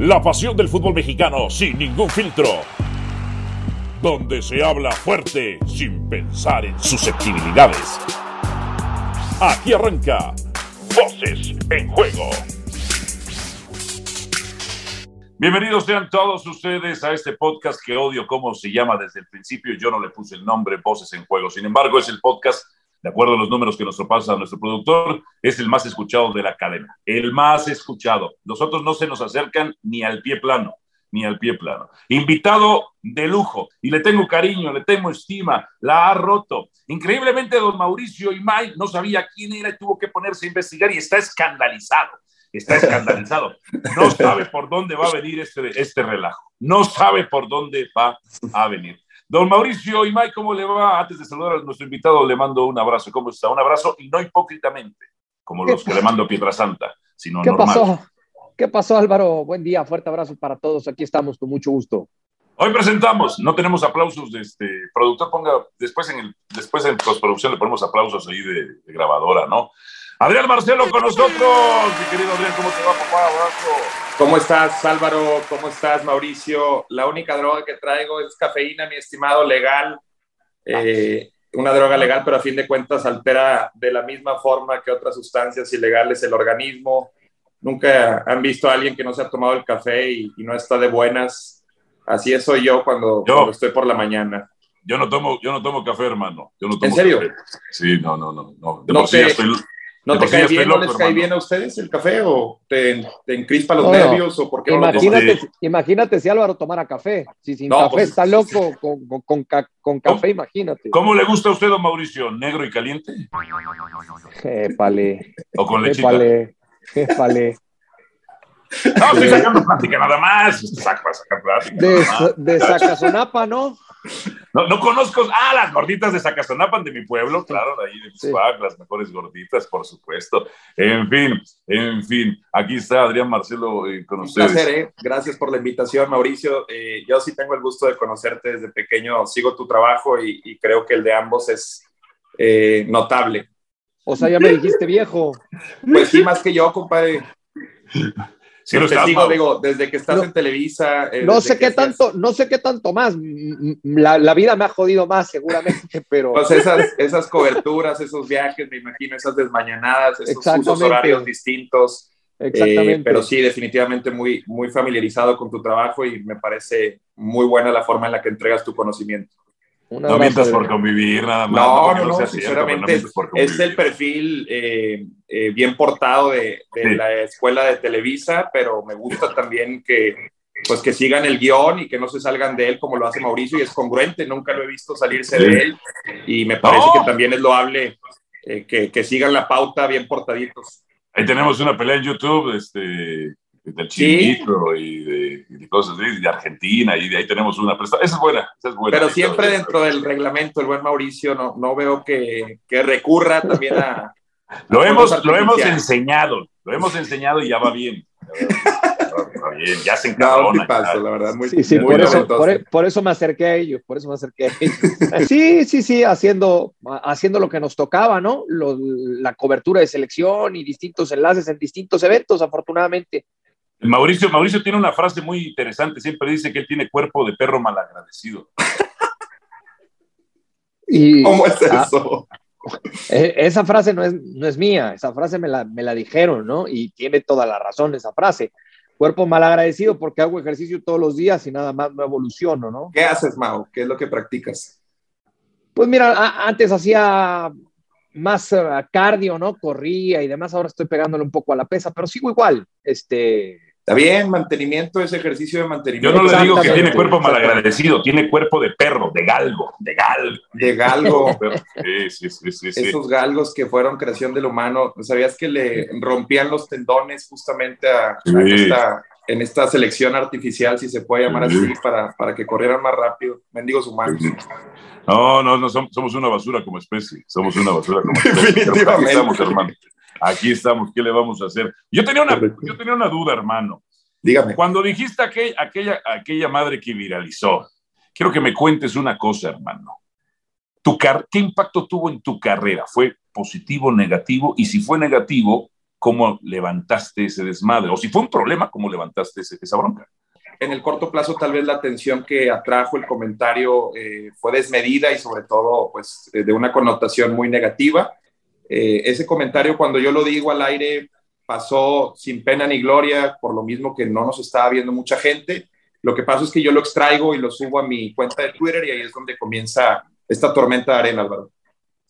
La pasión del fútbol mexicano sin ningún filtro. Donde se habla fuerte sin pensar en susceptibilidades. Aquí arranca Voces en Juego. Bienvenidos sean todos ustedes a este podcast que odio cómo se llama desde el principio. Yo no le puse el nombre Voces en Juego. Sin embargo, es el podcast de acuerdo a los números que nos pasa nuestro productor, es el más escuchado de la cadena. El más escuchado. Los otros no se nos acercan ni al pie plano, ni al pie plano. Invitado de lujo, y le tengo cariño, le tengo estima, la ha roto. Increíblemente, don Mauricio Imay no sabía quién era y tuvo que ponerse a investigar y está escandalizado. Está escandalizado. No sabe por dónde va a venir este, este relajo. No sabe por dónde va a venir. Don Mauricio y Mike, ¿cómo le va? Antes de saludar a nuestro invitado, le mando un abrazo. ¿Cómo está? Un abrazo y no hipócritamente, como los que le mando a Pietra Santa, sino ¿Qué normal. pasó? ¿Qué pasó, Álvaro? Buen día, fuerte abrazo para todos. Aquí estamos con mucho gusto. Hoy presentamos, no tenemos aplausos de este productor, ponga después en el, después en postproducción le ponemos aplausos ahí de, de grabadora, ¿no? Adrián Marcelo con nosotros, mi querido Adrián, ¿cómo te va, papá? Abrazo. ¿Cómo estás, Álvaro? ¿Cómo estás, Mauricio? La única droga que traigo es cafeína, mi estimado, legal. Eh, una droga legal, pero a fin de cuentas altera de la misma forma que otras sustancias ilegales el organismo. Nunca han visto a alguien que no se ha tomado el café y, y no está de buenas. Así es soy yo cuando, Yo. cuando estoy por la mañana. Yo no tomo, yo no tomo café, hermano. Yo no tomo ¿En serio? café. Sí, no, no, no. no. De No por sí te- ya estoy, ¿No te cae bien? ¿No les cae hermano. bien a ustedes el café o te, te encrispa los nervios o por qué no lo tomas? Imagínate, imagínate si Álvaro tomara café. Si sin No, café pues, está loco con, con, con ca- con café, imagínate. ¿Cómo le gusta a usted, don Mauricio? ¿Negro y caliente? Épale, ¿O con lechita? épale, épale. No, estoy sacando plática nada más. Saca plática. De, nada más. de Zacazonapa, ¿no? No, no conozco. Ah, las gorditas de Zacazonapan de mi pueblo, claro, de ahí de Sí. Las mejores gorditas, por supuesto. En fin, en fin. Aquí está Adrián Marcelo eh, con Un ustedes. placer, ¿eh? Gracias por la invitación, Mauricio. Eh, yo sí tengo el gusto de conocerte desde pequeño, sigo tu trabajo y, y creo que el de ambos es eh, notable. O sea, ya me dijiste viejo. Pues sí, más que yo, compadre. Sí, lo Te estás, sigo, Mau. digo, desde que estás No. en Televisa. eh, No sé qué tanto, no sé qué tanto más. La, la vida me ha jodido más, seguramente, pero Pues esas, esas coberturas, esos viajes, me imagino, esas desmañanadas, esos horarios distintos. Eh, exactamente. pero sí, definitivamente muy, muy familiarizado con tu trabajo y me parece muy buena la forma en la que entregas tu conocimiento. No mientas por convivir, nada más. No, no, no, pero sinceramente por Es el perfil eh, eh, bien portado de, de Sí. la escuela de Televisa, pero me gusta también que pues que sigan el guion y que no se salgan de él como lo hace Mauricio y es congruente, nunca lo he visto salirse Sí. de él y me parece No. que también es loable eh, que, que sigan la pauta bien portaditos. Ahí tenemos una pelea en YouTube este, del Sí. Chinito y, de, y de cosas así, de Argentina, y de ahí tenemos una. Pero esa es buena, esa es buena. Pero siempre dentro del reglamento, el buen Mauricio, no, no veo que, que recurra también a... Lo a hemos, lo hemos enseñado, lo hemos enseñado y ya va bien. Ya bien, se encabrona. la verdad, muy, Sí, sí, muy por eso, por, e, por eso me acerqué a ellos, por eso me acerqué a ellos. Sí, sí, sí, haciendo, haciendo lo que nos tocaba, ¿no? Lo- la cobertura de selección y distintos enlaces en distintos eventos, afortunadamente. Mauricio, Mauricio tiene una frase muy interesante, siempre dice que él tiene cuerpo de perro malagradecido. Y ¿Cómo es ah, eso? eh, esa frase no es, no es mía, esa frase me la, me la dijeron, ¿no? Y tiene toda la razón esa frase. Cuerpo malagradecido porque hago ejercicio todos los días y nada más no evoluciono, ¿no? ¿Qué haces, Mau? ¿Qué es lo que practicas? Pues mira, a- antes hacía más eh, cardio, ¿no? Corría y demás, ahora estoy pegándole un poco a la pesa, pero sigo igual. Este, Está bien, mantenimiento es ejercicio de Yo mantenimiento. no le digo que tiene cuerpo malagradecido, tiene cuerpo de perro, de galgo, de galgo. De galgo, Sí, sí, sí, esos galgos que fueron creación del humano. ¿Sabías que le rompían los tendones justamente a, esta, en esta selección artificial, si se puede llamar Sí. así, para, para que corrieran más rápido? Mendigos humanos. No, no, no, som- somos una basura como especie. Somos una basura como especie. Definitivamente. Estamos, hermano. Aquí estamos. ¿Qué le vamos a hacer? Yo tenía una, Correcto. yo tenía una duda, hermano. Dígame. Cuando dijiste aquel- aquella, aquella madre que viralizó, quiero que me cuentes una cosa, hermano. Tu car- ¿Qué impacto tuvo en tu carrera? ¿Fue positivo, negativo? Y si fue negativo, cómo levantaste ese desmadre, o si fue un problema, cómo levantaste esa bronca. En el corto plazo, tal vez la atención que atrajo el comentario eh, fue desmedida y sobre todo, pues, de una connotación muy negativa. Eh, ese comentario, cuando yo lo digo al aire, pasó sin pena ni gloria, por lo mismo que no nos estaba viendo mucha gente. Lo que pasa es que yo lo extraigo y lo subo a mi cuenta de Twitter y ahí es donde comienza esta tormenta de arena, Álvaro.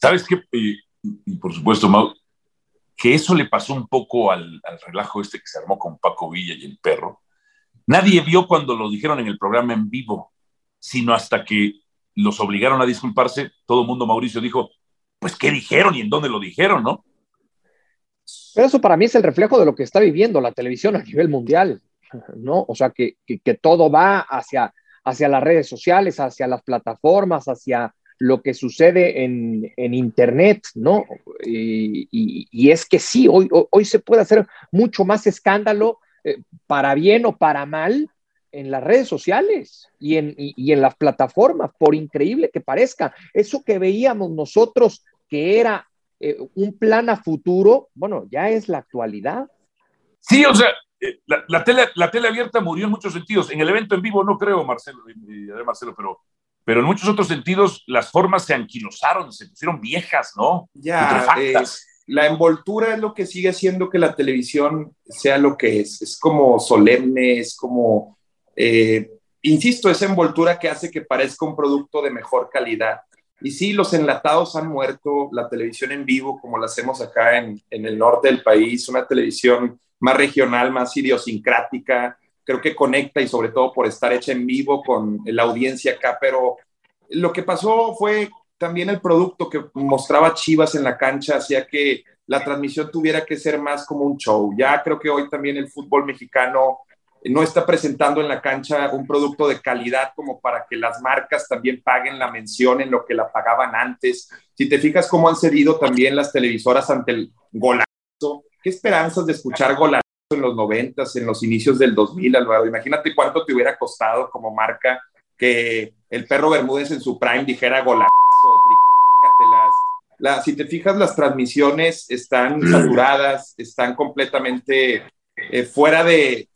¿Sabes qué? Y, por supuesto, Mau, que eso le pasó un poco al, relajo este que se armó con Paco Villa y el perro. Nadie vio cuando lo dijeron en el programa en vivo, sino hasta que los obligaron a disculparse, todo el mundo, Mauricio, dijo, pues, ¿qué dijeron y en dónde lo dijeron, no? Pero eso para mí es el reflejo de lo que está viviendo la televisión a nivel mundial, ¿no? O sea, que, que, todo va hacia, hacia las redes sociales, hacia las plataformas, hacia lo que sucede en, en Internet, ¿no? Y, es que sí, hoy, hoy se puede hacer mucho más escándalo, eh, para bien o para mal, en las redes sociales y en, y en las plataformas, por increíble que parezca. Eso que veíamos nosotros que era eh, un plan a futuro, bueno, ya es la actualidad. Sí, o sea, eh, la, tele, la tele abierta murió en muchos sentidos. En el evento en vivo no creo, Marcelo, Marcelo pero, pero en muchos otros sentidos las formas se anquilosaron, se pusieron viejas, ¿no? Ya, eh, la envoltura es lo que sigue haciendo que la televisión sea lo que es. Es como solemne, es como, insisto, esa envoltura que hace que parezca un producto de mejor calidad. Y sí, los enlatados han muerto, la televisión en vivo, como la hacemos acá en, el norte del país, una televisión más regional, más idiosincrática, creo que conecta y sobre todo por estar hecha en vivo con la audiencia acá, pero lo que pasó fue también el producto que mostraba Chivas en la cancha, hacía que la transmisión tuviera que ser más como un show. Ya creo que hoy también el fútbol mexicano no está presentando en la cancha un producto de calidad como para que las marcas también paguen la mención en lo que la pagaban antes. Si te fijas cómo han cedido también las televisoras ante el golazo, qué esperanzas de escuchar golazo en los noventas, en los inicios del 2000, Álvaro. Imagínate cuánto te hubiera costado como marca que el perro Bermúdez en su prime dijera golazo, la, si te fijas, las transmisiones están saturadas, están completamente eh, fuera de,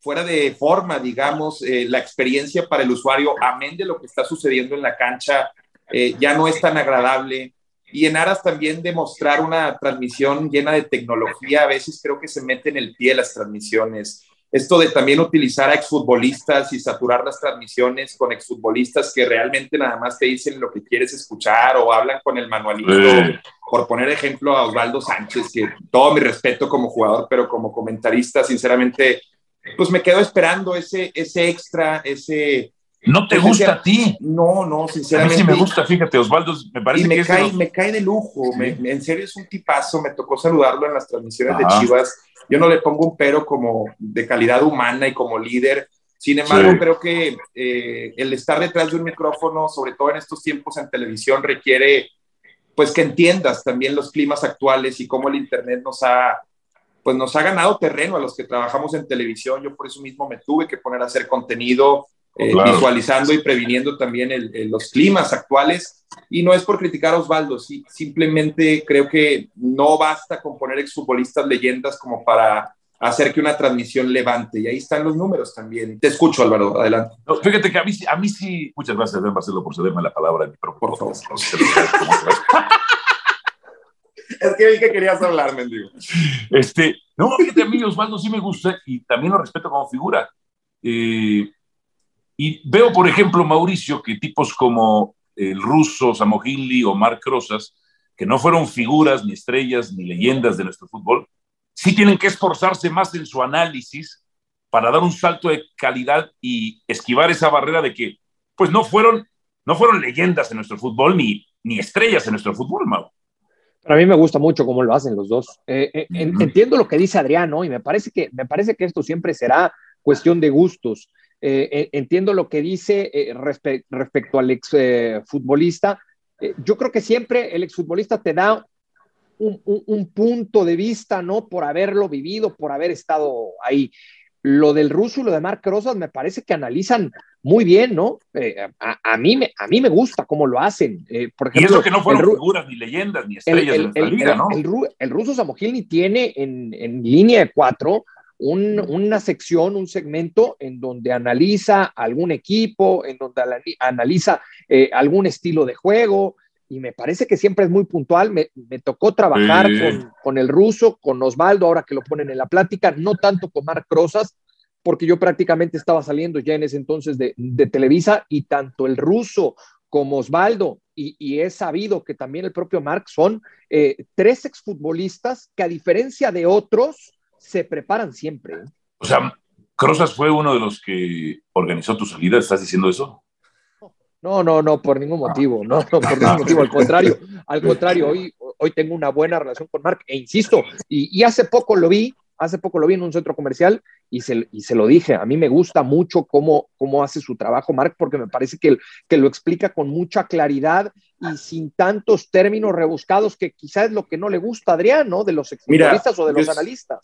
fuera de forma, digamos, eh, la experiencia para el usuario, amén de lo que está sucediendo en la cancha, eh, ya no es tan agradable. Y en aras también de mostrar una transmisión llena de tecnología, a veces creo que se mete en el pie las transmisiones. Esto de también utilizar a exfutbolistas y saturar las transmisiones con exfutbolistas que realmente nada más te dicen lo que quieres escuchar o hablan con el manualito. Por poner ejemplo a Osvaldo Sánchez, que todo mi respeto como jugador, pero como comentarista, sinceramente, pues me quedo esperando ese, ese extra, ese... ¿No te gusta a ti? No, no, sinceramente. A mí sí me gusta, fíjate, Osvaldo, me parece me que cae, me cae de lujo, en serio es un tipazo, me tocó saludarlo en las transmisiones de Chivas, yo no le pongo un pero como de calidad humana y como líder, sin embargo, creo que eh, el estar detrás de un micrófono, sobre todo en estos tiempos en televisión, requiere pues que entiendas también los climas actuales y cómo el Internet nos ha pues nos ha ganado terreno a los que trabajamos en televisión. Yo por eso mismo me tuve que poner a hacer contenido, eh, visualizando y previniendo también los climas actuales. Y no es por criticar a Osvaldo, sí, simplemente creo que no basta con poner exfutbolistas leyendas como para hacer que una transmisión levante. Y ahí están los números también. Te escucho, Álvaro, adelante. fíjate que a mí, a mí sí, muchas gracias, Marcelo, por cederme la palabra. Por favor. es que vi que querías hablar, mendigo. Este, no, fíjate, a mí Osvaldo sí me gusta y también lo respeto como figura. Eh, y veo, por ejemplo, Mauricio, que tipos como el ruso Samohili o Marc Rosas, que no fueron figuras, ni estrellas, ni leyendas de nuestro fútbol, sí tienen que esforzarse más en su análisis para dar un salto de calidad y esquivar esa barrera de que, pues no fueron, no fueron leyendas en nuestro fútbol, ni, ni estrellas en nuestro fútbol, Mau. A mí me gusta mucho cómo lo hacen los dos. Eh, eh, entiendo lo que dice Adriano y me parece que, me parece que esto siempre será cuestión de gustos. Eh, entiendo lo que dice respecto al ex futbolista. yo creo que siempre el exfutbolista te da un, un, punto de vista, ¿no? Por haberlo vivido, por haber estado ahí. Lo del ruso y lo de Marc Rosas me parece que analizan muy bien, ¿no? Eh, a, mí me, a mí me gusta cómo lo hacen. Eh, por ejemplo, y eso que no fueron figuras, ni leyendas, ni estrellas el, de liga, ¿no? El, ruso Samogilny tiene en, en, línea de cuatro una sección, un segmento en donde analiza algún equipo, en donde analiza eh, algún estilo de juego, y me parece que siempre es muy puntual. Me, tocó trabajar con, con, el ruso, con Osvaldo, ahora que lo ponen en la plática, no tanto con Marc Rosas, porque yo prácticamente estaba saliendo ya en ese entonces de, de Televisa y tanto el ruso como Osvaldo, y, y he sabido que también el propio Marc son eh, tres exfutbolistas que a diferencia de otros se preparan siempre. ¿eh? O sea, Rosas fue uno de los que organizó tu salida, ¿estás diciendo eso? No, no, no, por ningún motivo, no, no por ningún motivo, al contrario, al contrario, hoy, hoy tengo una buena relación con Mark e insisto, y, hace poco lo vi, hace poco lo vi en un centro comercial y se, y se lo dije, a mí me gusta mucho cómo, cómo hace su trabajo Mark porque me parece que, que lo explica con mucha claridad y sin tantos términos rebuscados que quizás es lo que no le gusta a Adrián, ¿no? De los expertistas o de los analistas.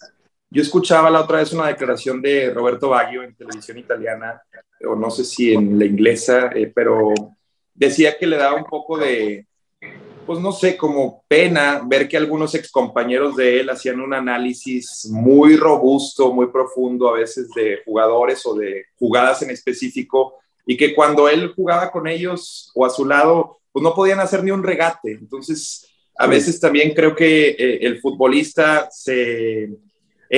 Yo escuchaba la otra vez una declaración de Roberto Baggio en televisión italiana, o no sé si en la inglesa, eh, pero decía que le daba un poco de, pues no sé, como pena ver que algunos excompañeros de él hacían un análisis muy robusto, muy profundo a veces de jugadores o de jugadas en específico, y que cuando él jugaba con ellos o a su lado, pues no podían hacer ni un regate. Entonces, a veces también creo que eh, el futbolista se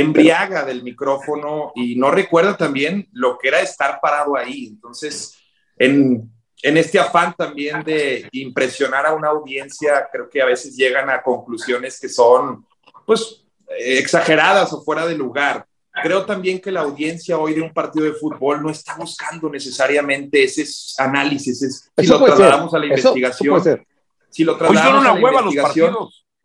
embriaga del micrófono y no recuerda también lo que era estar parado ahí. Entonces, en, en este afán también de impresionar a una audiencia, creo que a veces llegan a conclusiones que son, pues, exageradas o fuera de lugar. Creo también que la audiencia hoy de un partido de fútbol no está buscando necesariamente ese análisis. si lo trasladamos a la investigación, si lo trasladamos a la investigación,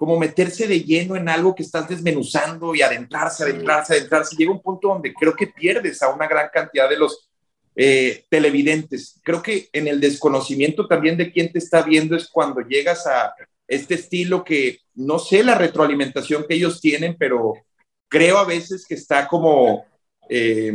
como meterse de lleno en algo que estás desmenuzando y adentrarse, adentrarse, adentrarse. Llega un punto donde creo que pierdes a una gran cantidad de los eh, televidentes. Creo que en el desconocimiento también de quién te está viendo es cuando llegas a este estilo que no sé la retroalimentación que ellos tienen, pero creo a veces que está como eh,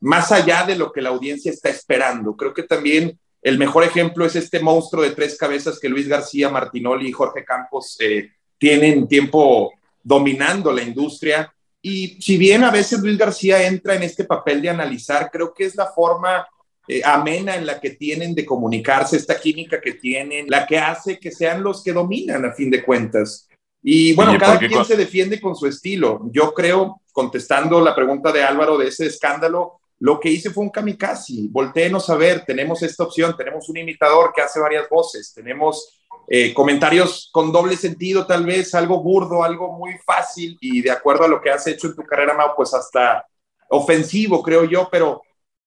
más allá de lo que la audiencia está esperando. Creo que también el mejor ejemplo es este monstruo de tres cabezas que Luis García, Martinoli y Jorge Campos eh, tienen tiempo dominando la industria. Y si bien a veces Luis García entra en este papel de analizar, creo que es la forma eh, amena en la que tienen de comunicarse, esta química que tienen, la que hace que sean los que dominan a fin de cuentas. Y bueno, cada quien se defiende con su estilo. Yo creo, contestando la pregunta de Álvaro de ese escándalo, lo que hice fue un kamikaze. Voltéenos a ver, tenemos esta opción, tenemos un imitador que hace varias voces, tenemos eh, comentarios con doble sentido, tal vez algo burdo, algo muy fácil y de acuerdo a lo que has hecho en tu carrera, Mau, pues hasta ofensivo, creo yo, pero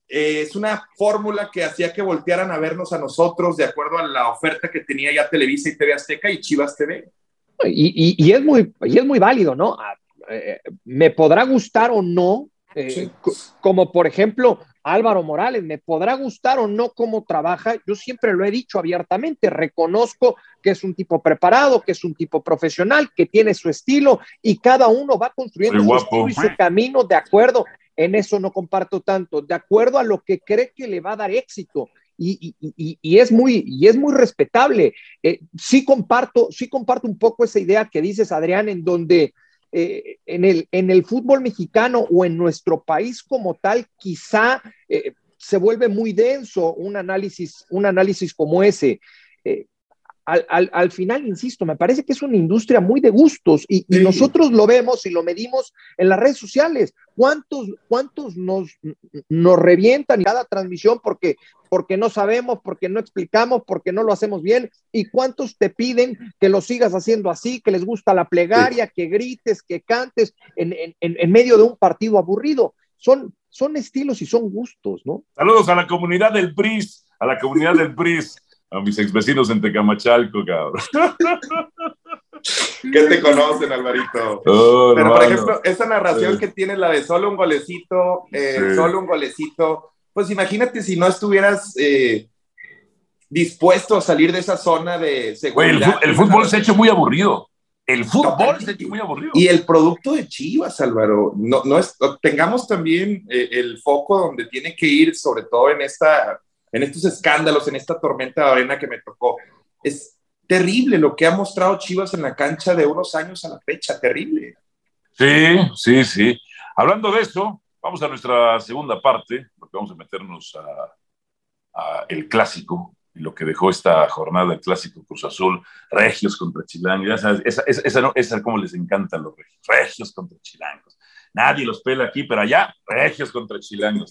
eh, es una fórmula que hacía que voltearan a vernos a nosotros de acuerdo a la oferta que tenía ya Televisa y TV Azteca y Chivas TV. Y, es, muy, y es muy válido, ¿no? Ah, eh, me podrá gustar o no, como por ejemplo, Álvaro Morales, me podrá gustar o no cómo trabaja, yo siempre lo he dicho abiertamente, reconozco que es un tipo preparado, que es un tipo profesional, que tiene su estilo y cada uno va construyendo su estilo y su camino de acuerdo, en eso no comparto tanto, de acuerdo a lo que cree que le va a dar éxito. Y, es, muy, y es muy respetable. Eh, sí, comparto, sí comparto un poco esa idea que dices, Adrián, en donde eh, en, el, en el fútbol mexicano o en nuestro país como tal, quizá eh, se vuelve muy denso un análisis, un análisis como ese. Eh, al, final, insisto, me parece que es una industria muy de gustos y, nosotros lo vemos y lo medimos en las redes sociales. ¿Cuántos, cuántos nos, nos revientan cada transmisión porque, porque no sabemos, porque no explicamos, porque no lo hacemos bien? ¿Y cuántos te piden que lo sigas haciendo así, que les gusta la plegaria, que grites, que cantes en, en, medio de un partido aburrido? Son, son estilos y son gustos, ¿no? Saludos a la comunidad del PRIS, a la comunidad del PRIS a mis ex vecinos en Tecamachalco, cabrón. ¿Qué te conocen, Alvarito? Oh, Pero, por ejemplo, esa narración que tiene la de solo un golecito, eh, solo un golecito, pues imagínate si no estuvieras eh, dispuesto a salir de esa zona de seguridad. el, fútbol se ha hecho muy aburrido. El fútbol es muy aburrido. Y el producto de Chivas, Álvaro, no, no es, tengamos también eh, el foco donde tiene que ir, sobre todo en, esta, en estos escándalos, en esta tormenta de arena que me tocó. Es terrible lo que ha mostrado Chivas en la cancha de unos años a la fecha, terrible. Sí, sí, sí. Hablando de eso, vamos a nuestra segunda parte, porque vamos a meternos a, a el clásico, lo que dejó esta jornada el clásico Cruz Azul, Regios contra Chilangos, esa, esa, esa, esa, como les encantan los Regios, Regios contra Chilangos. Nadie los pela aquí, pero allá, Regios contra Chilangos.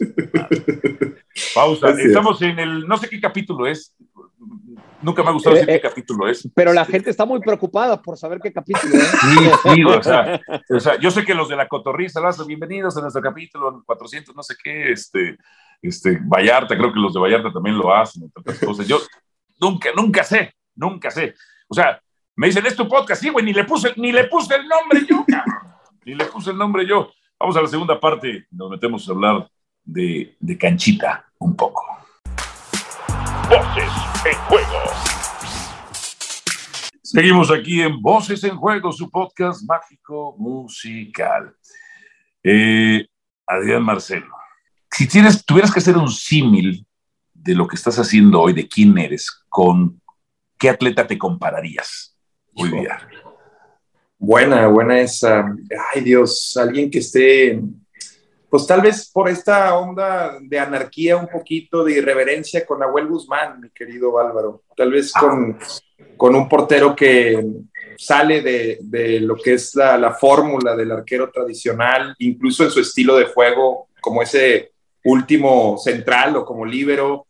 Pausa. Estamos en el, no sé qué capítulo es, Nunca me ha gustado decir eh, qué capítulo es. Pero la gente está muy preocupada por saber qué capítulo es. Sí, sí, o sea, o sea yo sé que los de la cotorriza, bienvenidos a nuestro capítulo 400, no sé qué, este, este, Vallarta, creo que los de Vallarta también lo hacen, otras cosas. Yo nunca, nunca sé, nunca sé. O sea, me dicen, es tu podcast, sí, güey, ni le puse, ni le puse el nombre yo, cabrón. Ni le puse el nombre yo. Vamos a la segunda parte, nos metemos a hablar de, de canchita un poco. Voces en juego. Seguimos aquí en Voces en Juego, su podcast mágico musical. Eh, Adrián Marcelo, si tienes, tuvieras que hacer un símil de lo que estás haciendo hoy, de quién eres, con qué atleta te compararías hoy día. Buena, buena esa. Ay Dios, alguien que esté, pues tal vez por esta onda de anarquía, un poquito de irreverencia con Nahuel Guzmán, mi querido Álvaro. Tal vez con, con un portero que sale de, de lo que es la, la fórmula del arquero tradicional, incluso en su estilo de juego, como ese último central o como líbero,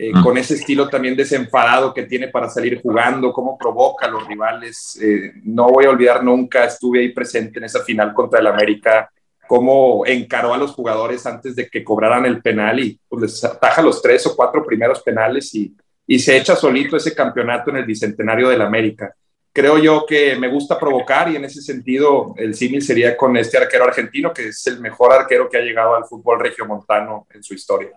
eh, con ese estilo también desenfadado que tiene para salir jugando, cómo provoca a los rivales. Eh, no voy a olvidar nunca, estuve ahí presente en esa final contra el América, cómo encaró a los jugadores antes de que cobraran el penal y pues, les ataja los tres o cuatro primeros penales y, y se echa solito ese campeonato en el Bicentenario del América creo yo que me gusta provocar y en ese sentido el símil sería con este arquero argentino que es el mejor arquero que ha llegado al fútbol regiomontano en su historia.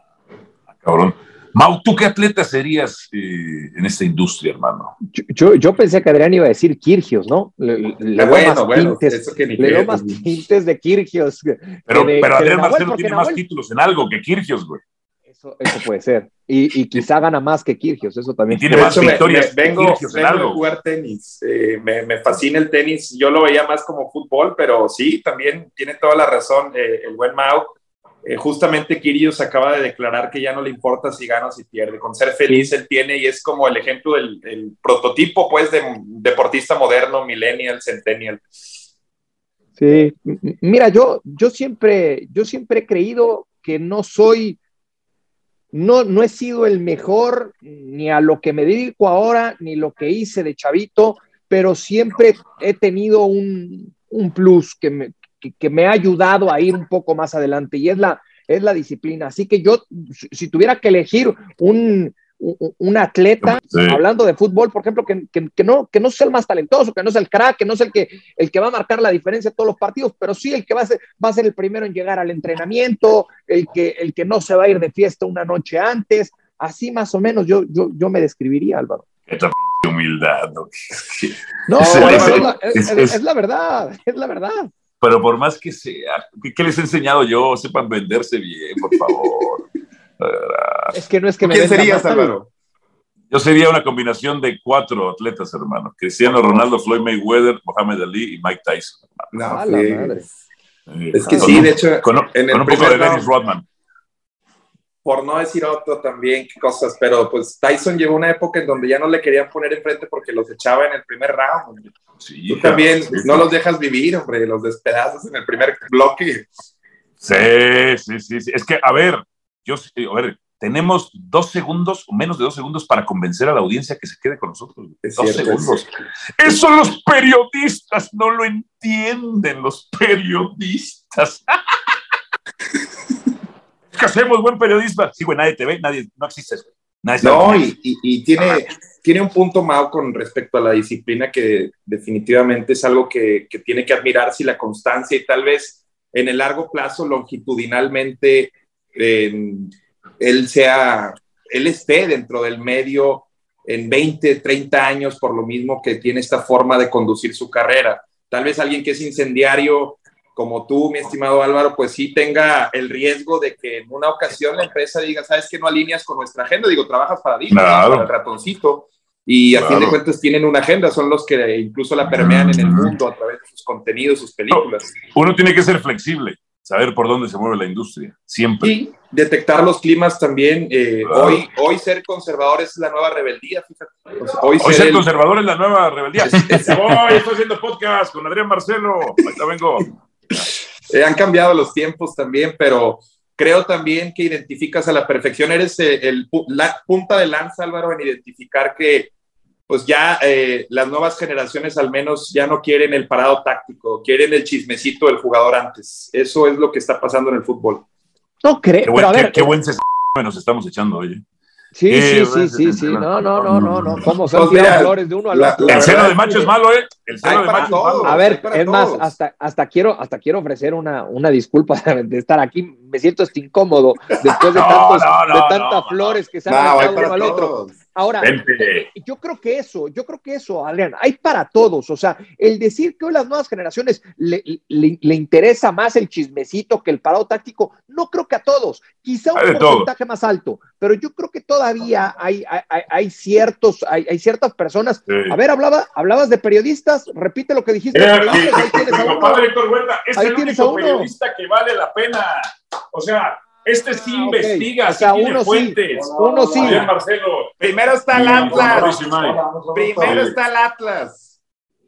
Cabrón. Mau, ¿tú qué atleta serías eh, en esta industria, hermano? Yo, yo, pensé que Adrián iba a decir Kirgios, ¿no? Le, le bueno, bueno, eso que ni le doy más tintes de Kirgios. Pero, de, pero Adrián Marcelo tiene Nahuel, más títulos en algo que Kirgios, güey. Eso, eso puede ser. Y, y, quizá gana más que Kirgios, eso también. Y tiene más victorias. Me, vengo, vengo a jugar tenis, eh, me, me, fascina el tenis. Yo lo veía más como fútbol, pero sí, también tiene toda la razón eh, el buen Mao. Eh, justamente Kirios acaba de declarar que ya no le importa si gana o si pierde. Con ser feliz él tiene y es como el ejemplo del el prototipo, pues, de deportista moderno, millennial, centennial. Sí, mira, yo, yo, siempre, yo siempre he creído que no soy no, no he sido el mejor ni a lo que me dedico ahora, ni lo que hice de chavito, pero siempre he tenido un, un plus que me, que, que me, ha ayudado a ir un poco más adelante y es la, es la disciplina. Así que yo, si tuviera que elegir un, un atleta, sí. hablando de fútbol, por ejemplo, que, que, que, no, que no sea el más talentoso, que no sea el crack, que no sea el que, el que va a marcar la diferencia en todos los partidos, pero sí el que va a, ser, va a ser el primero en llegar al entrenamiento, el que, el que no se va a ir de fiesta una noche antes. Así más o menos yo, yo, yo me describiría, Álvaro. Esta humildad. No, no es, la, verdad, es la verdad. Pero por más que sea, ¿qué les he enseñado yo? Sepan venderse bien, por favor. Es que no es que me ¿Quién serías, Álvaro? Yo sería una combinación de cuatro atletas, hermano. Cristiano Ronaldo, Floyd Mayweather, Mohamed Ali y Mike Tyson. No, no sí. madre. Eh, es que sí, un, de hecho, con, en el con un poco de Dennis Rodman. Por no decir otro también, qué cosas, pero pues Tyson llegó una época en donde ya no le querían poner enfrente porque los echaba en el primer round. Sí, Tú también sí, no los dejas vivir, hombre, los despedazas en el primer bloque. Sí, sí, sí, sí. Es que, a ver, yo, a ver, tenemos dos segundos o menos de dos segundos para convencer a la audiencia que se quede con nosotros. Es dos cierto, segundos. Es Eso los periodistas no lo entienden, los periodistas. que hacemos buen periodismo. Sí, güey, nadie te ve, nadie, no existe eso. Nadie no, y, y, y, tiene, tiene un punto, Mao, con respecto a la disciplina que definitivamente es algo que, que tiene que admirarse y la constancia y tal vez en el largo plazo, longitudinalmente, eh, él sea, él esté dentro del medio en 20, 30 años por lo mismo que tiene esta forma de conducir su carrera. Tal vez alguien que es incendiario como tú, mi estimado Álvaro, pues sí tenga el riesgo de que en una ocasión la empresa diga, sabes que no alineas con nuestra agenda, digo, trabajas para Disney, para el ratoncito, y a fin de cuentas tienen una agenda, son los que incluso la permean en el mundo a través de sus contenidos, sus películas. Uno tiene que ser flexible, saber por dónde se mueve la industria, siempre. Y detectar los climas también. Eh, hoy, hoy ser conservador es la nueva rebeldía, fíjate. hoy, ser, conservador es la nueva rebeldía. Hoy estoy haciendo podcast con Adrián Marcelo. Ahorita vengo. Eh, han cambiado los tiempos también, pero creo también que identificas a la perfección, eres eh, el, la punta de lanza, Álvaro, en identificar que pues ya eh, las nuevas generaciones al menos ya no quieren el parado táctico, quieren el chismecito del jugador antes. Eso es lo que está pasando en el fútbol. No creo, pero a ver. Qué, buen nos estamos echando, oye. Sí, sí, sí, sí, sí, no, no, no, no, no, ¿cómo son pues flores de uno al otro? El cero de macho es malo, ¿eh? El cero de macho es malo. A ver, es más, hasta, hasta, quiero, hasta quiero ofrecer una, una disculpa de estar aquí, me siento hasta incómodo después de, tantos, de tantas flores que se han echado uno al otro. Ahora, eh, yo creo que eso, yo creo que eso, Adrián, hay para todos. O sea, el decir que hoy las nuevas generaciones le, le, interesa más el chismecito que el parado táctico, no creo que a todos. Quizá un porcentaje más alto, pero yo creo que todavía hay, hay, hay ciertos, hay, hay, ciertas personas. A ver, hablaba, hablabas de periodistas, repite lo que dijiste. Eh, ahí tienes a uno. es el único periodista que vale la pena. O sea, este sí ah, investiga, o sea, tiene uno fuentes. Sí, uno sí. Marcelo. Primero está el Atlas. Primero está el Atlas.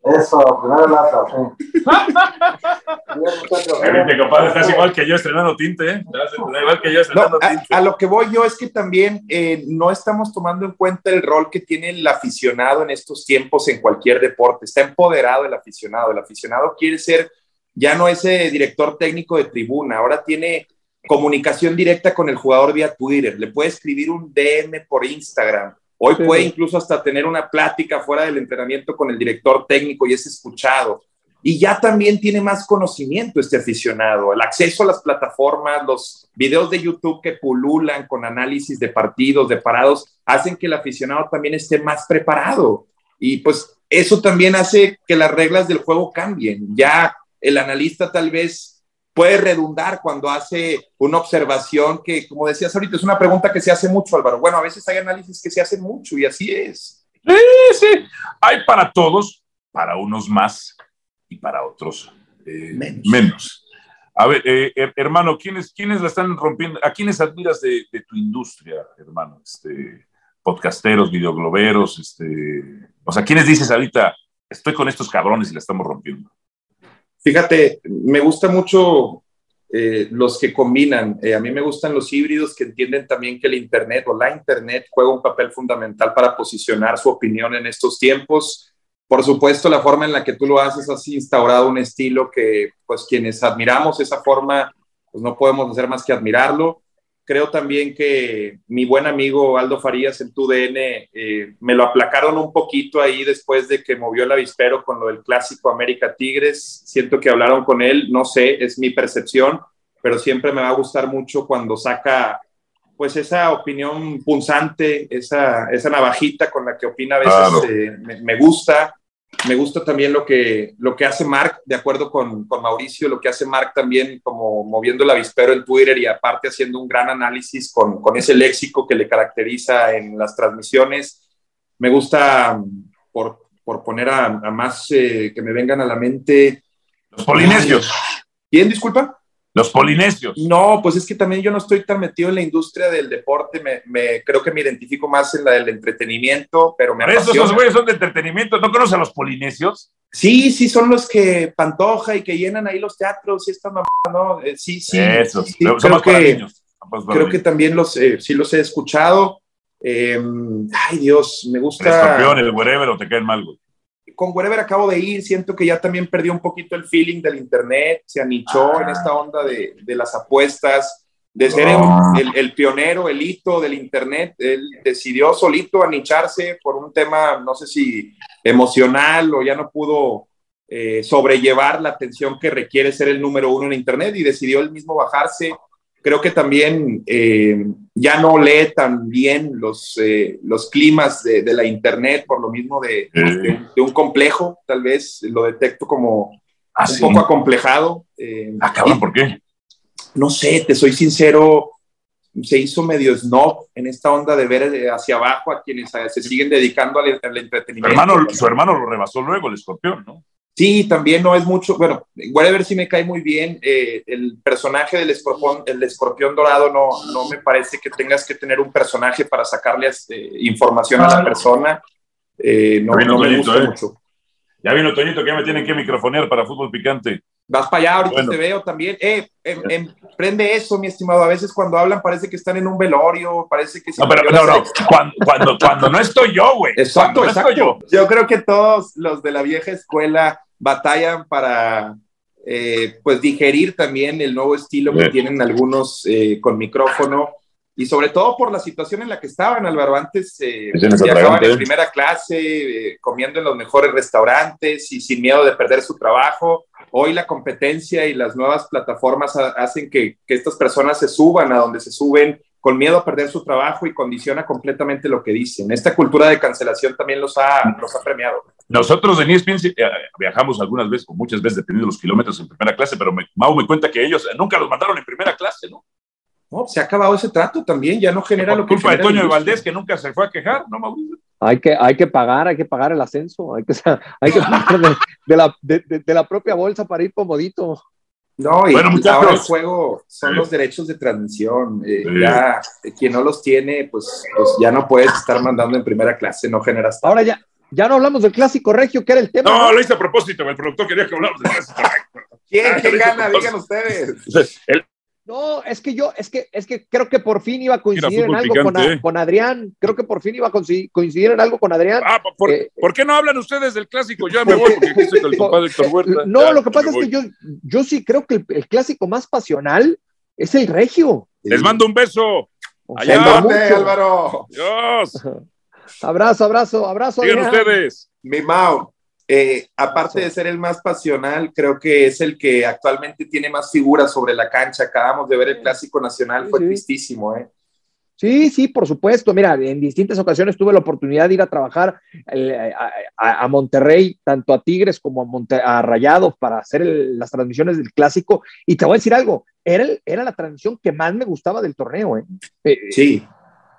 Eso, primero el Atlas, sí. capaz, estás igual que yo estrenando tinte, ¿eh? Igual que yo estrenando tinte. A, lo que voy yo es que también eh, no estamos tomando en cuenta el rol que tiene el aficionado en estos tiempos en cualquier deporte. Está empoderado el aficionado. El aficionado quiere ser ya no ese director técnico de tribuna, ahora tiene comunicación directa con el jugador vía Twitter, le puede escribir un DM por Instagram. Hoy puede incluso hasta tener una plática fuera del entrenamiento con el director técnico y es escuchado. Y ya también tiene más conocimiento este aficionado. El acceso a las plataformas, los videos de YouTube que pululan con análisis de partidos, de parados, hacen que el aficionado también esté más preparado. Y pues eso también hace que las reglas del juego cambien. Ya el analista tal vez puede redundar cuando hace una observación que, como decías ahorita, es una pregunta que se hace mucho, Álvaro. Bueno, a veces hay análisis que se hacen mucho y así es. Sí, sí. Hay para todos, para unos más y para otros eh, menos. A ver, eh, hermano, ¿quiénes, ¿quiénes la están rompiendo? ¿A quiénes admiras de, tu industria, hermano? Este, podcasteros, videogloberos, este, o sea, ¿quiénes dices ahorita, estoy con estos cabrones y la estamos rompiendo? Fíjate, me gusta mucho eh, los que combinan. Eh, a mí me gustan los híbridos que entienden también que el Internet o la Internet juega un papel fundamental para posicionar su opinión en estos tiempos. Por supuesto, la forma en la que tú lo haces has instaurado un estilo que, pues, quienes admiramos esa forma, pues no podemos hacer más que admirarlo. Creo también que mi buen amigo Aldo Farías en TUDN eh, me lo aplacaron un poquito ahí después de que movió el avispero con lo del clásico América Tigres. Siento que hablaron con él, no sé, es mi percepción, pero siempre me va a gustar mucho cuando saca pues esa opinión punzante, esa, esa navajita con la que opina a veces eh, me, me, gusta. Me gusta también lo que, lo que hace Mark, de acuerdo con, con, Mauricio, lo que hace Mark también como moviendo el avispero en Twitter y aparte haciendo un gran análisis con, con ese léxico que le caracteriza en las transmisiones. Me gusta, por, por poner a, a más que me vengan a la mente... Los polinesios. ¿Quién, disculpa? Los polinesios. No, pues es que también yo no estoy tan metido en la industria del deporte, me, me creo que me identifico más en la del entretenimiento, pero me Esos, esos güeyes son de entretenimiento, ¿no conoces a los polinesios? Sí, sí, son los que pantoja y que llenan ahí los teatros y esta mamá, ¿no? Eh, sí, sí. Esos, sí, creo que, creo que también los, eh, sí los he escuchado. Eh, ay, Dios, me gusta. El campeón, el wherever o te caen mal, güey con Wherever acabo de ir, siento que ya también perdió un poquito el feeling del internet, se anichó en esta onda de, de las apuestas, de ser el, el, pionero, el hito del internet. Él decidió solito anicharse por un tema, no sé si emocional o ya no pudo eh, sobrellevar la atención que requiere ser el número uno en internet y decidió él mismo bajarse. Creo que también eh, ya no lee tan bien los, eh, los climas de, de, la internet, por lo mismo de, de, de, un complejo, tal vez lo detecto como ¿Ah, un sí? poco acomplejado. Eh, Ah, cabrón, ¿por qué? no sé, te soy sincero, se hizo medio snob en esta onda de ver hacia abajo a quienes se siguen dedicando al, al Su entretenimiento. hermano, su hermano lo rebasó luego, el escorpión, ¿no? Sí, también no es mucho. Bueno, igual a ver si me cae muy bien. Eh, el personaje del escorpión, el escorpión dorado no, no me parece que tengas que tener un personaje para sacarle eh, información a la persona. Eh, no, no me gusta eh. mucho. Ya vino Toñito que ya me tienen que microfonear para fútbol picante. Vas para allá, ahorita Bueno. te veo también. Eh, em, em, prende eso, mi estimado. A veces cuando hablan parece que están en un velorio, parece que se No, pero no, no. Cuando, cuando, cuando no estoy yo, güey. Exacto, Cuando no exacto. estoy yo. Yo creo que todos los de la vieja escuela batallan para eh, pues digerir también el nuevo estilo que tienen algunos eh, con micrófono y sobre todo por la situación en la que estaban, Álvaro. Antes eh, viajaban en primera clase, eh, comiendo en los mejores restaurantes y sin miedo de perder su trabajo. Hoy la competencia y las nuevas plataformas ha- hacen que, que estas personas se suban a donde se suben con miedo a perder su trabajo y condiciona completamente lo que dicen. Esta cultura de cancelación también los ha, los ha premiado. Nosotros en ESPN eh, viajamos algunas veces, o muchas veces, dependiendo de los kilómetros en primera clase, pero me, Mau me cuenta que ellos eh, nunca los mandaron en primera clase, ¿no? No, se ha acabado ese trato también, ya no genera lo Por que culpa de Toño de. Valdés, que nunca se fue a quejar, ¿no, Mauricio? Hay que, hay que pagar, hay que pagar el ascenso, hay que, hay que pagar de, de la, de, de- de la propia bolsa para ir comodito. No, y Bueno, muchachos. ahora el juego son Sí. los derechos de transmisión. eh, Sí. Ya eh, quien no los tiene, pues, pues ya no puedes estar mandando en primera clase, no generas Ahora ya, ya no hablamos del clásico regio, que era el tema. No, lo hice a propósito, el productor quería que habláramos de eso. ¿Quién, Ah, quién gana? Digan ustedes. El- No, es que yo, es que, es que creo que por fin iba a coincidir en algo con, picante, a- eh. con Adrián. Creo que por fin iba a coincidir, en algo con Adrián. Ah, ¿por, Eh, ¿por qué no hablan ustedes del clásico? Ya me voy porque aquí estoy con el compadre Héctor Huerta. No, Ya, lo que pasa es que yo, yo sí creo que el, el clásico más pasional es el regio. Les mando un beso. Allá. sea, ¿Dónde, mucho. Álvaro? Dios. Abrazo, abrazo, abrazo. Sigan ustedes. Mi Mau, eh, aparte de ser el más pasional, creo que es el que actualmente tiene más figuras sobre la cancha. Acabamos de ver el Clásico Nacional, Sí, fue sí. tristísimo, ¿eh? Sí, sí, por supuesto. Mira, en distintas ocasiones tuve la oportunidad de ir a trabajar eh, a, Monterrey, tanto a Tigres como a, Monte- a Rayados, para hacer el- las transmisiones del clásico. Y te voy a decir algo, era, el- era la transmisión que más me gustaba del torneo. ¿eh? Eh, Sí,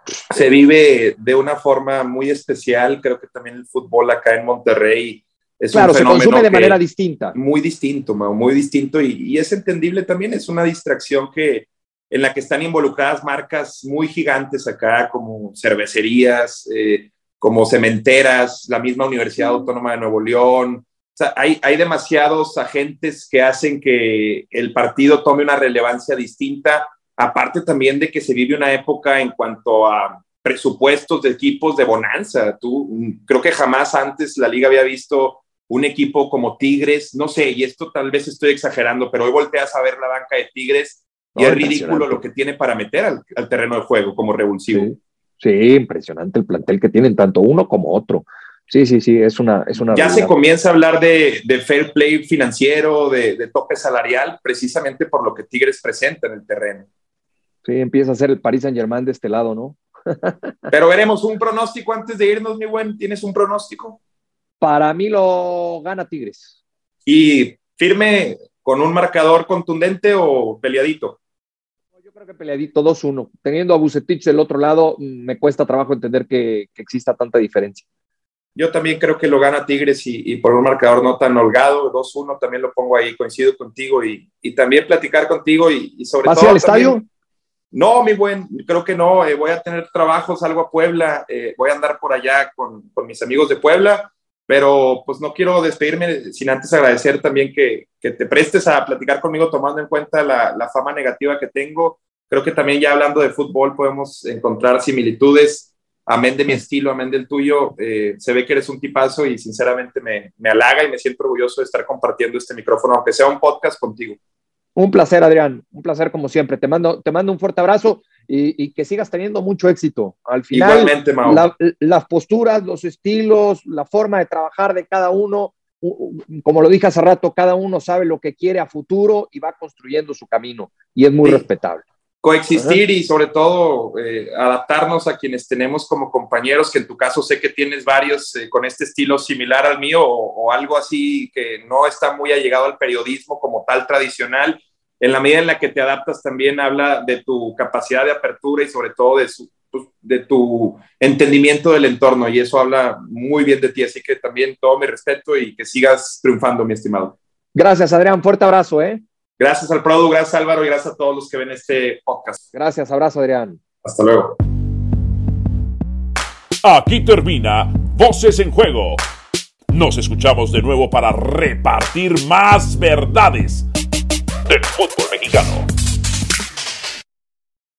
se vive de una forma muy especial. Creo que también el fútbol acá en Monterrey es claro, un se consume de manera distinta. muy distinto, Mau, muy distinto y, y es entendible también. Es una distracción que en la que están involucradas marcas muy gigantes acá, como cervecerías, eh, como cementeras, la misma Universidad Autónoma de Nuevo León. O sea, hay, hay demasiados agentes que hacen que el partido tome una relevancia distinta, aparte también de que se vive una época en cuanto a presupuestos de equipos de bonanza. Tú, mm, creo que jamás antes la liga había visto un equipo como Tigres, no sé, y esto tal vez estoy exagerando, pero hoy volteas a ver la banca de Tigres y No, es ridículo lo que tiene para meter al, al terreno de juego como revulsivo. Sí, sí, impresionante el plantel que tienen tanto uno como otro. Sí, sí, sí, es una, es una Ya se comienza a hablar de, de fair play financiero, de, de tope salarial, precisamente por lo que Tigres presenta en el terreno. Sí, empieza a ser el Paris Saint Germain de este lado, ¿no? Pero veremos un pronóstico antes de irnos, mi buen. ¿Tienes un pronóstico? Para mí lo gana Tigres. Y firme con un marcador contundente o peleadito. Yo creo que peleadito 2-1. Teniendo a Bucetich del otro lado, me cuesta trabajo entender que, que exista tanta diferencia. Yo también creo que lo gana Tigres y, y por un marcador no tan holgado, 2-1, también lo pongo ahí, coincido contigo y, y también platicar contigo y, y sobre ¿Vas todo... al estadio? también- No, mi buen, creo que no, eh, voy a tener trabajo, salgo a Puebla, eh, voy a andar por allá con, con mis amigos de Puebla, pero pues no quiero despedirme sin antes agradecer también que, que te prestes a platicar conmigo tomando en cuenta la, la fama negativa que tengo. Creo que también ya hablando de fútbol podemos encontrar similitudes amén de mi estilo, amén del tuyo, eh, se ve que eres un tipazo y sinceramente me, me halaga y me siento orgulloso de estar compartiendo este micrófono, aunque sea un podcast contigo. Un placer, Adrián. Un placer como siempre. Te mando, te mando un fuerte abrazo y, y que sigas teniendo mucho éxito. Al final, Igualmente, Mau. la- las posturas, los estilos, la forma de trabajar de cada uno, como lo dije hace rato, cada uno sabe lo que quiere a futuro y va construyendo su camino y es muy Sí. respetable. coexistir y sobre todo eh, adaptarnos a quienes tenemos como compañeros, que en tu caso sé que tienes varios eh, con este estilo similar al mío o, algo así que no está muy allegado al periodismo como tal tradicional. En la medida en la que te adaptas también habla de tu capacidad de apertura y sobre todo de, su, pues, de tu entendimiento del entorno y eso habla muy bien de ti, así que también todo mi respeto y que sigas triunfando, mi estimado. Gracias, Adrián. Fuerte abrazo, ¿eh? Gracias al Produ, gracias Álvaro y gracias a todos los que ven este podcast. Gracias, abrazo Adrián. Hasta luego. Aquí termina Voces en Juego. Nos escuchamos de nuevo para repartir más verdades del fútbol mexicano.